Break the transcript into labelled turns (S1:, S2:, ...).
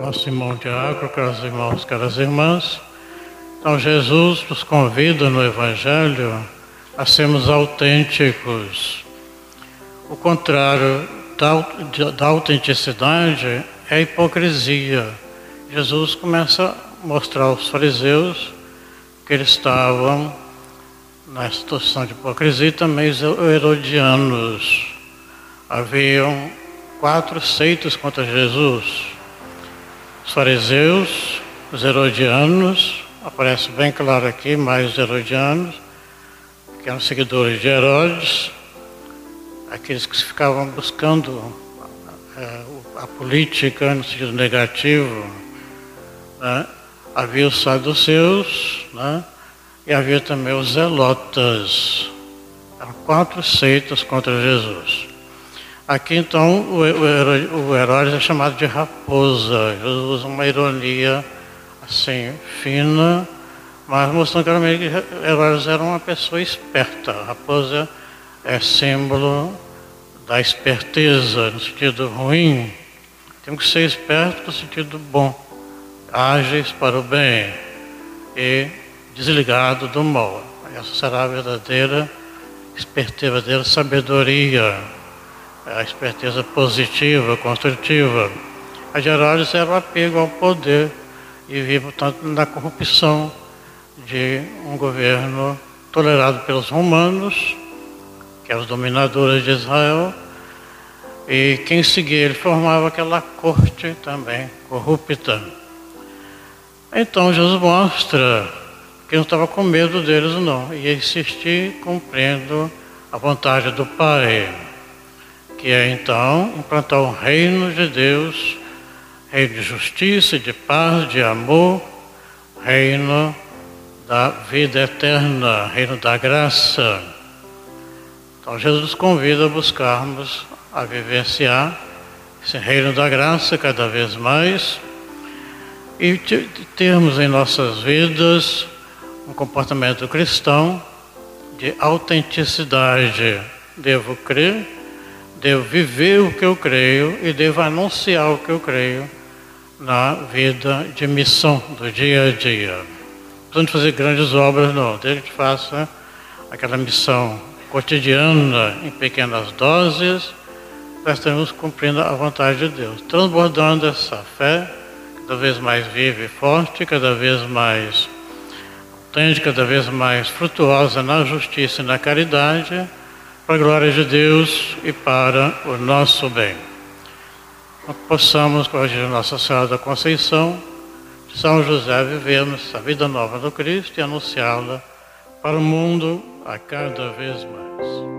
S1: nosso irmão Tiago, caros irmãos, caras irmãs. Então, Jesus nos convida no Evangelho a sermos autênticos. O contrário da, da autenticidade é a hipocrisia. Jesus começa a mostrar aos fariseus que eles estavam na situação de hipocrisia e também os herodianos. Haviam quatro seitas contra Jesus os fariseus, os herodianos, aparece bem claro aqui, mais os herodianos, que eram seguidores de Herodes, aqueles que ficavam buscando é, a política no sentido negativo. Né? Havia os saduceus né? e havia também os zelotas. Eram quatro seitas contra Jesus. Aqui então o, Herodes é chamado de raposa. Jesus usa uma ironia assim, fina, mas mostrando claramente que Herodes era uma pessoa esperta. Raposa é símbolo da esperteza, no sentido ruim. Temos que ser espertos no sentido bom, ágeis para o bem e desligado do mal. Essa será a verdadeira esperteza, a verdadeira sabedoria a esperteza positiva, construtiva. A de Herodes era o apego ao poder e vivia, portanto, na corrupção de um governo tolerado pelos romanos, que eram os dominadores de Israel, e quem seguia ele formava aquela corte também corrupta. Então Jesus mostra que não estava com medo deles, não, ia insistir cumprindo a vontade do Pai que é então implantar o reino de Deus, reino de justiça, de paz, de amor, reino da vida eterna, reino da graça. Então Jesus convida a buscarmos, a vivenciar esse reino da graça cada vez mais e termos em nossas vidas um comportamento cristão de autenticidade. Devo crer devo viver o que eu creio e devo anunciar o que eu creio na vida de missão do dia a dia. Não fazer grandes obras, não. Desde que faça aquela missão cotidiana em pequenas doses, nós estamos cumprindo a vontade de Deus, transbordando essa fé, cada vez mais viva e forte, cada vez mais autêntica, cada vez mais frutuosa na justiça e na caridade para a glória de Deus e para o nosso bem. Possamos, com a Nossa Senhora da Conceição, São José, vivermos a vida nova do Cristo e anunciá-la para o mundo a cada vez mais.